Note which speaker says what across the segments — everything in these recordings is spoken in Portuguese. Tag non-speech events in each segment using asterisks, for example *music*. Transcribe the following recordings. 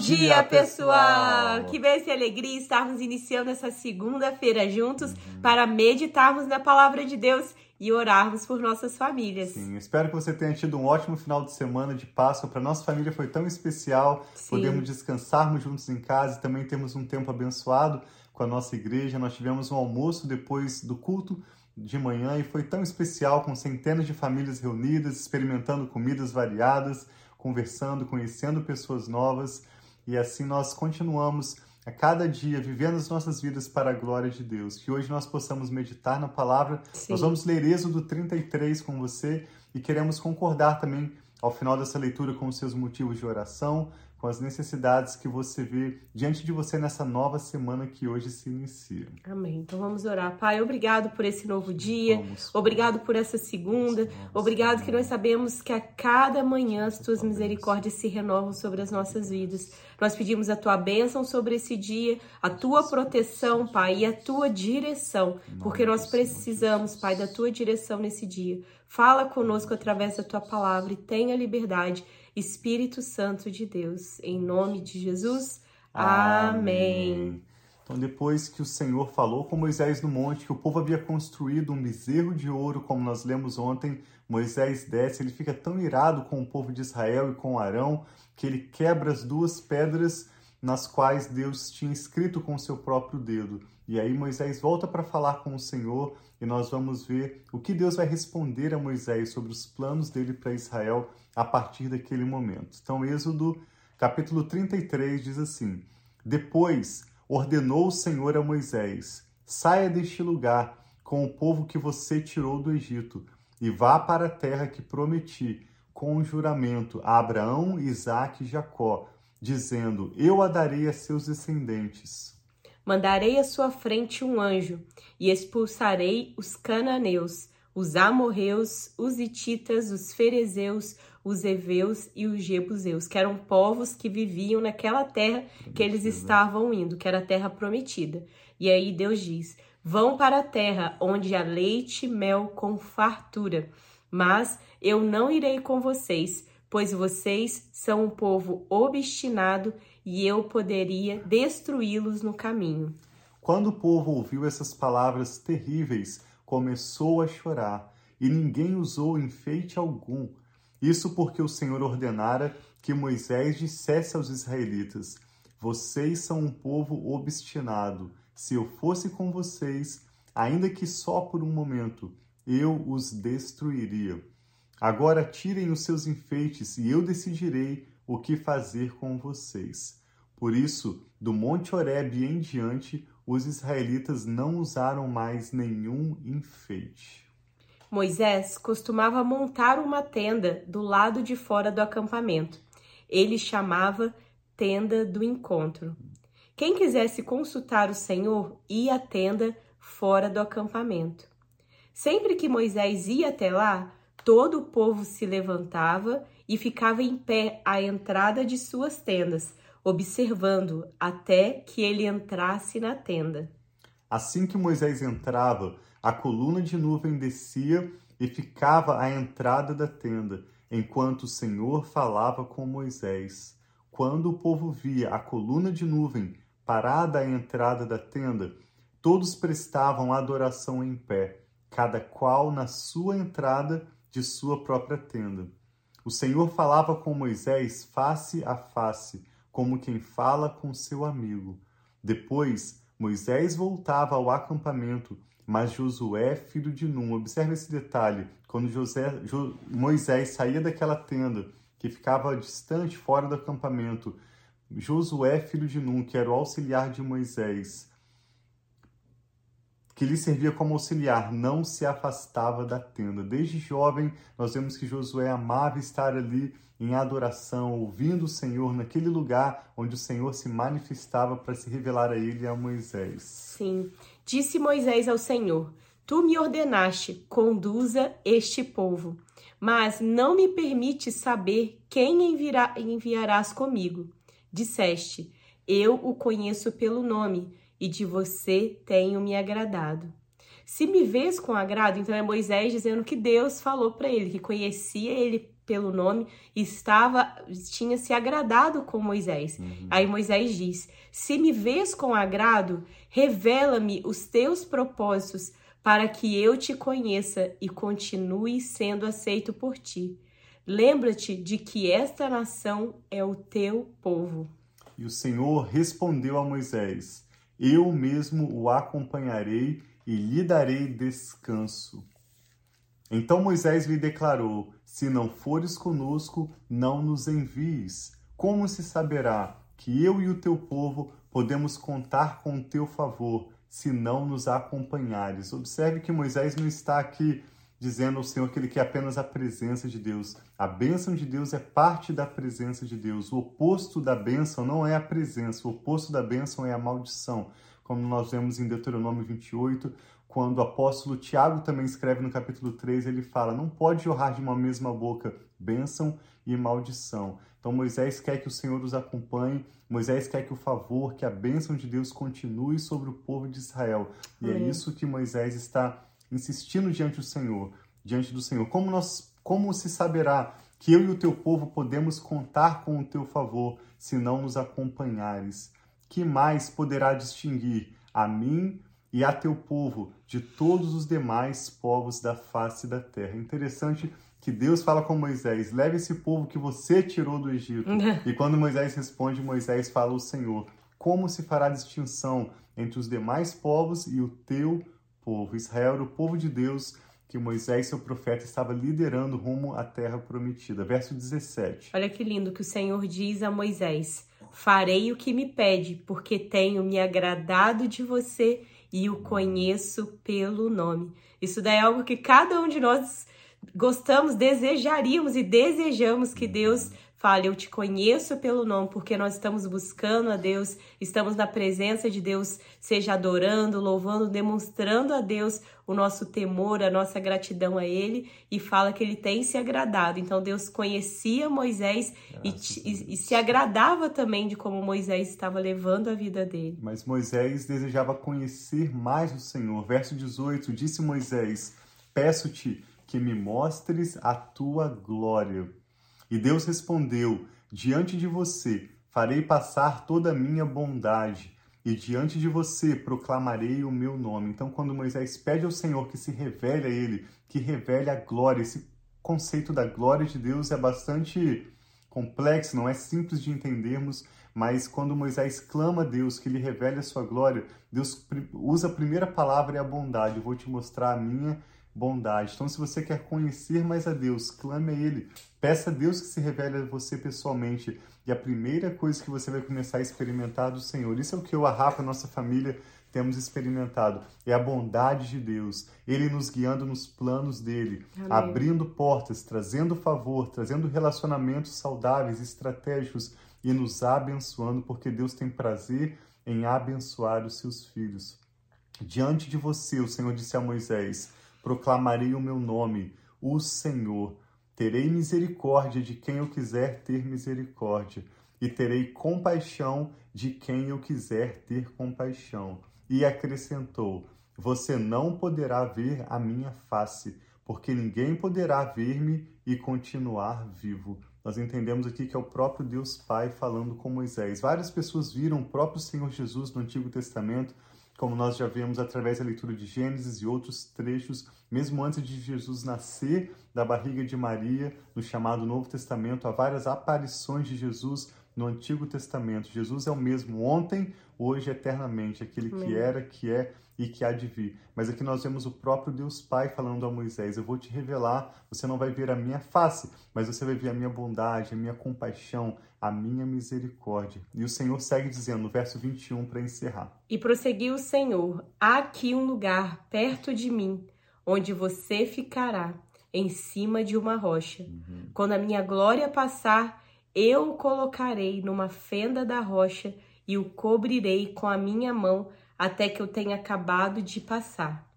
Speaker 1: dia,
Speaker 2: dia,
Speaker 1: pessoal! Que bênção e alegria estarmos iniciando essa segunda-feira juntos para meditarmos na palavra de Deus e orarmos por nossas famílias.
Speaker 2: Sim, espero que você tenha tido um ótimo final de semana de Páscoa. Para nossa família foi tão especial
Speaker 1: Sim.
Speaker 2: podermos descansarmos juntos em casa e também temos um tempo abençoado com a nossa igreja. Nós tivemos um almoço depois do culto de manhã e foi tão especial com centenas de famílias reunidas, experimentando comidas variadas, conversando, conhecendo pessoas novas e assim nós continuamos a cada dia vivendo as nossas vidas para a glória de Deus. Que hoje nós possamos meditar na palavra.
Speaker 1: Sim.
Speaker 2: Nós vamos ler Êxodo 33 com você e queremos concordar também ao final dessa leitura com os seus motivos de oração, com as necessidades que você vê diante de você nessa nova semana que hoje se inicia.
Speaker 1: Amém. Então vamos orar. Pai, obrigado por esse novo dia.
Speaker 2: Vamos.
Speaker 1: Obrigado por essa segunda.
Speaker 2: Vamos,
Speaker 1: Obrigado
Speaker 2: vamos.
Speaker 1: que nós sabemos que a cada manhã as tuas misericórdias se renovam sobre as nossas vidas. Nós pedimos a tua bênção sobre esse dia, a tua proteção, Pai, e a tua direção, porque nós precisamos, Pai, da tua direção nesse dia. Fala conosco através da tua palavra e tenha liberdade, Espírito Santo de Deus. Em nome de Jesus. Amém.
Speaker 2: Então, depois que o Senhor falou com Moisés no monte que o povo havia construído um bezerro de ouro, como nós lemos ontem, Moisés desce, ele fica tão irado com o povo de Israel e com Arão, que ele quebra as duas pedras nas quais Deus tinha escrito com o seu próprio dedo. E aí Moisés volta para falar com o Senhor e nós vamos ver o que Deus vai responder a Moisés sobre os planos dele para Israel a partir daquele momento. Então, Êxodo capítulo 33 diz assim: Depois ordenou o Senhor a Moisés: Saia deste lugar com o povo que você tirou do Egito e vá para a terra que prometi com um juramento a Abraão, Isaque e Jacó, dizendo: Eu a darei a seus descendentes.
Speaker 1: Mandarei à sua frente um anjo, e expulsarei os cananeus, os amorreus, os hititas, os ferezeus, os heveus e os jebuseus, que eram povos que viviam naquela terra que eles estavam indo, que era a terra prometida. E aí Deus diz: Vão para a terra onde há leite e mel com fartura, mas eu não irei com vocês, pois vocês são um povo obstinado e eu poderia destruí-los no caminho.
Speaker 2: Quando o povo ouviu essas palavras terríveis, começou a chorar, e ninguém usou enfeite algum. Isso porque o Senhor ordenara que Moisés dissesse aos israelitas: Vocês são um povo obstinado. Se eu fosse com vocês, ainda que só por um momento, eu os destruiria. Agora tirem os seus enfeites e eu decidirei o que fazer com vocês. Por isso, do Monte Horebe em diante, os israelitas não usaram mais nenhum enfeite.
Speaker 1: Moisés costumava montar uma tenda do lado de fora do acampamento. Ele chamava tenda do encontro. Quem quisesse consultar o Senhor ia à tenda fora do acampamento. Sempre que Moisés ia até lá, todo o povo se levantava e ficava em pé à entrada de suas tendas, observando até que ele entrasse na tenda.
Speaker 2: Assim que Moisés entrava, a coluna de nuvem descia e ficava à entrada da tenda, enquanto o Senhor falava com Moisés. Quando o povo via a coluna de nuvem parada à entrada da tenda, todos prestavam adoração em pé, cada qual na sua entrada de sua própria tenda. O Senhor falava com Moisés face a face, como quem fala com seu amigo. Depois, Moisés voltava ao acampamento, mas Josué, filho de Num, observe esse detalhe, quando José, Jo- Moisés saía daquela tenda, que ficava distante, fora do acampamento, Josué, filho de Num, que era o auxiliar de Moisés, que lhe servia como auxiliar, não se afastava da tenda. Desde jovem, nós vemos que Josué amava estar ali em adoração, ouvindo o Senhor naquele lugar onde o Senhor se manifestava para se revelar a ele e a Moisés.
Speaker 1: Sim. Disse Moisés ao Senhor: Tu me ordenaste, conduza este povo, mas não me permite saber quem enviará, enviarás comigo. Disseste: Eu o conheço pelo nome, e de você tenho me agradado. Se me vês com agrado, então é Moisés dizendo que Deus falou para ele, que conhecia ele pelo nome, estava tinha se agradado com Moisés. Uhum. Aí Moisés diz: Se me vês com agrado, revela-me os teus propósitos, para que eu te conheça e continue sendo aceito por ti. Lembra-te de que esta nação é o teu povo.
Speaker 2: E o Senhor respondeu a Moisés: Eu mesmo o acompanharei e lhe darei descanso. Então Moisés lhe declarou: Se não fores conosco, não nos envies. Como se saberá que eu e o teu povo podemos contar com o teu favor, se não nos acompanhares? Observe que Moisés não está aqui dizendo ao Senhor que ele quer apenas a presença de Deus. A bênção de Deus é parte da presença de Deus. O oposto da bênção não é a presença, o oposto da bênção é a maldição. Como nós vemos em Deuteronômio 28, quando o apóstolo Tiago também escreve no capítulo 3, ele fala: Não pode jorrar de uma mesma boca bênção e maldição. Então Moisés quer que o Senhor os acompanhe, Moisés quer que o favor, que a bênção de Deus continue sobre o povo de Israel. E é isso que Moisés está insistindo diante do Senhor, diante do Senhor. Como nós, como se saberá que eu e o teu povo podemos contar com o teu favor, se não nos acompanhares? Que mais poderá distinguir a mim e a teu povo de todos os demais povos da face da terra? Interessante que Deus fala com Moisés: leve esse povo que você tirou do Egito. *laughs* e quando Moisés responde, Moisés fala ao Senhor: como se fará distinção entre os demais povos e o teu povo. Israel era o povo de Deus que Moisés, seu profeta, estava liderando rumo à terra prometida. Verso 17.
Speaker 1: Olha que lindo que o Senhor diz a Moisés: Farei o que me pede, porque tenho me agradado de você e o conheço pelo nome. Isso daí é algo que cada um de nós gostamos, desejaríamos e desejamos que Deus Fale, eu te conheço pelo nome, porque nós estamos buscando a Deus, estamos na presença de Deus, seja adorando, louvando, demonstrando a Deus o nosso temor, a nossa gratidão a Ele, e fala que Ele tem se agradado. Então Deus conhecia Moisés e, e, e, se agradava também de como Moisés estava levando a vida dele.
Speaker 2: Mas Moisés desejava conhecer mais o Senhor. Verso 18: Disse Moisés: Peço-te que me mostres a tua glória. E Deus respondeu: Diante de você farei passar toda a minha bondade, e diante de você proclamarei o meu nome. Então, quando Moisés pede ao Senhor que se revele a ele, que revele a glória, esse conceito da glória de Deus é bastante complexo, não é simples de entendermos, mas quando Moisés clama a Deus que lhe revele a sua glória, Deus usa a primeira palavra é a bondade. Eu vou te mostrar a minha bondade. Então, se você quer conhecer mais a Deus, clame a Ele. Peça a Deus que se revele a você pessoalmente. E a primeira coisa que você vai começar a experimentar do Senhor, isso é o que eu, a Rafa, a nossa família, temos experimentado. É a bondade de Deus. Ele nos guiando nos planos dele, Amém. abrindo portas, trazendo favor, trazendo relacionamentos saudáveis, estratégicos e nos abençoando, porque Deus tem prazer em abençoar os seus filhos. Diante de você, o Senhor disse a Moisés: proclamarei o meu nome, o Senhor. Terei misericórdia de quem eu quiser ter misericórdia, e terei compaixão de quem eu quiser ter compaixão. E acrescentou: Você não poderá ver a minha face, porque ninguém poderá ver-me e continuar vivo. Nós entendemos aqui que é o próprio Deus Pai falando com Moisés. Várias pessoas viram o próprio Senhor Jesus no Antigo Testamento como nós já vemos através da leitura de Gênesis e outros trechos, mesmo antes de Jesus nascer da barriga de Maria, no chamado Novo Testamento, há várias aparições de Jesus no Antigo Testamento. Jesus é o mesmo ontem, hoje, eternamente, aquele que era, que é e que há de vir. Mas aqui nós vemos o próprio Deus Pai falando a Moisés: Eu vou te revelar, você não vai ver a minha face, mas você vai ver a minha bondade, a minha compaixão, a minha misericórdia. E o Senhor segue dizendo no verso 21 para encerrar:
Speaker 1: E prosseguiu o Senhor: Há aqui um lugar perto de mim, onde você ficará, em cima de uma rocha. Uhum. Quando a minha glória passar, eu o colocarei numa fenda da rocha e o cobrirei com a minha mão até que eu tenha acabado de passar.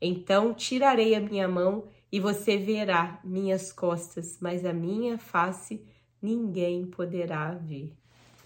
Speaker 1: Então tirarei a minha mão e você verá minhas costas, mas a minha face ninguém poderá ver.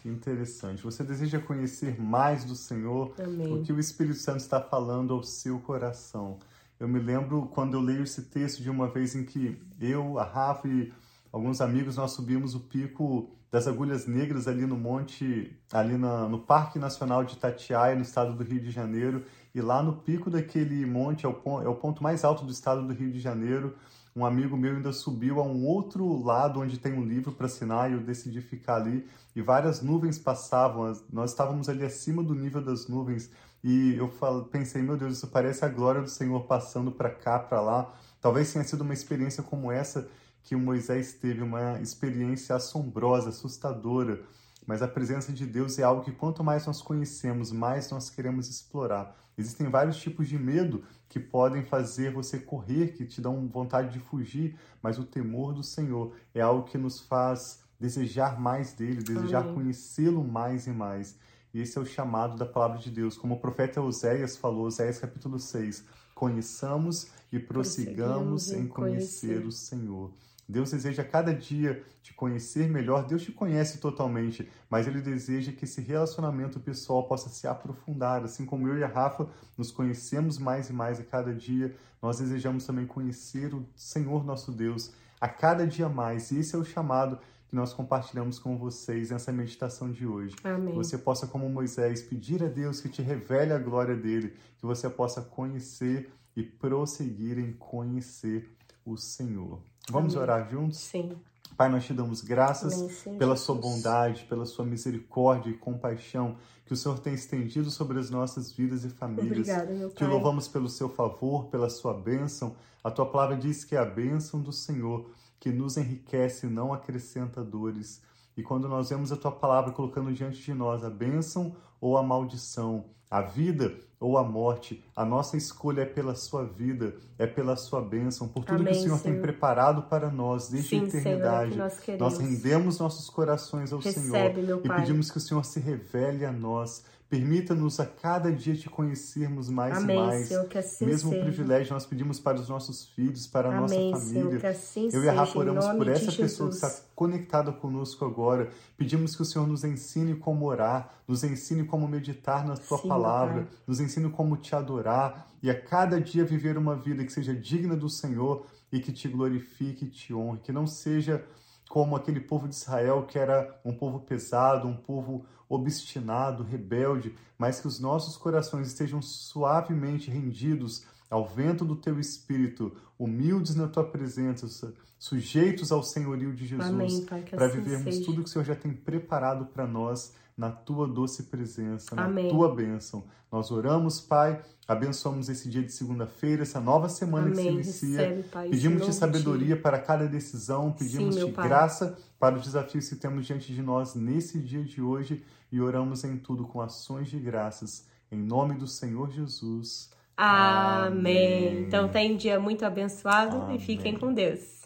Speaker 2: Que interessante. Você deseja conhecer mais do Senhor? Amém. O que o Espírito Santo está falando ao seu coração? Eu me lembro quando eu leio esse texto de uma vez em que eu, a Rafa e alguns amigos, nós subimos o pico das Agulhas Negras ali no monte, ali na, no Parque Nacional de Itatiaia, no estado do Rio de Janeiro. E lá no pico daquele monte, é o, é o ponto mais alto do estado do Rio de Janeiro, um amigo meu ainda subiu a um outro lado onde tem um livro para assinar e eu decidi ficar ali. E várias nuvens passavam, nós estávamos ali acima do nível das nuvens. E eu pensei, meu Deus, isso parece a glória do Senhor passando para cá, para lá. Talvez tenha sido uma experiência como essa que Moisés teve, uma experiência assombrosa, assustadora. Mas a presença de Deus é algo que quanto mais nós conhecemos, mais nós queremos explorar. Existem vários tipos de medo que podem fazer você correr, que te dão vontade de fugir, mas o temor do Senhor é algo que nos faz desejar mais dele, desejar conhecê-lo mais e mais. E esse é o chamado da palavra de Deus. Como o profeta Oséias falou, Oséias capítulo 6, conheçamos e prossigamos em conhecer, conhecer o Senhor. Deus deseja cada dia te conhecer melhor. Deus te conhece totalmente, mas Ele deseja que esse relacionamento pessoal possa se aprofundar. Assim como eu e a Rafa nos conhecemos mais e mais a cada dia, nós desejamos também conhecer o Senhor nosso Deus a cada dia mais. E esse é o chamado que nós compartilhamos com vocês nessa meditação de hoje.
Speaker 1: Amém.
Speaker 2: Que você possa, como Moisés, pedir a Deus que te revele a glória dele, que você possa conhecer e prosseguir em conhecer o Senhor. Vamos Amém. orar juntos?
Speaker 1: Sim.
Speaker 2: Pai, nós te damos graças Amém, pela sua bondade, pela sua misericórdia e compaixão que o Senhor tem estendido sobre as nossas vidas e famílias.
Speaker 1: Obrigada, meu
Speaker 2: Pai. Te louvamos pelo seu favor, pela sua bênção. A tua palavra diz que é a bênção do Senhor que nos enriquece e não acrescenta dores. E quando nós vemos a tua palavra colocando diante de nós a bênção ou a maldição, a vida ou a morte, a nossa escolha é pela sua vida, é pela sua bênção, por tudo Amém, que o Senhor, Senhor, tem preparado para nós desde Sim, a eternidade.
Speaker 1: Senhor, é
Speaker 2: nós, nós, rendemos nossos corações ao
Speaker 1: Recebe,
Speaker 2: Senhor e pedimos que o Senhor se revele a nós. Permita-nos a cada dia te conhecermos mais
Speaker 1: Amém,
Speaker 2: e mais.
Speaker 1: Senhor, que assim
Speaker 2: Mesmo
Speaker 1: seja.
Speaker 2: o privilégio nós pedimos para os nossos filhos, para a
Speaker 1: Amém,
Speaker 2: nossa família.
Speaker 1: Senhor, que assim
Speaker 2: Eu e a Rafa oramos por essa pessoa
Speaker 1: Jesus.
Speaker 2: que está conectada conosco agora. Pedimos que o Senhor nos ensine como orar, nos ensine como meditar na tua
Speaker 1: Sim,
Speaker 2: palavra, nos ensine como te adorar e a cada dia viver uma vida que seja digna do Senhor e que te glorifique e te honre, que não seja como aquele povo de Israel que era um povo pesado, um povo obstinado, rebelde, mas que os nossos corações estejam suavemente rendidos ao vento do teu espírito, humildes na tua presença, sujeitos ao senhorio de Jesus, para
Speaker 1: assim
Speaker 2: vivermos
Speaker 1: seja.
Speaker 2: tudo que o Senhor já tem preparado para nós na tua doce presença,
Speaker 1: Amém.
Speaker 2: na tua bênção. Nós oramos, Pai, abençoamos esse dia de segunda-feira, essa nova semana
Speaker 1: Amém.
Speaker 2: que se inicia.
Speaker 1: Recebe, Pai,
Speaker 2: Pedimos-te sabedoria para cada decisão, pedimos-te graça para os desafios que temos diante de nós nesse dia de hoje e oramos em tudo com ações de graças. Em nome do Senhor Jesus.
Speaker 1: Amém.
Speaker 2: Amém.
Speaker 1: Então, tenha um dia muito abençoado
Speaker 2: Amém.
Speaker 1: e fiquem com Deus.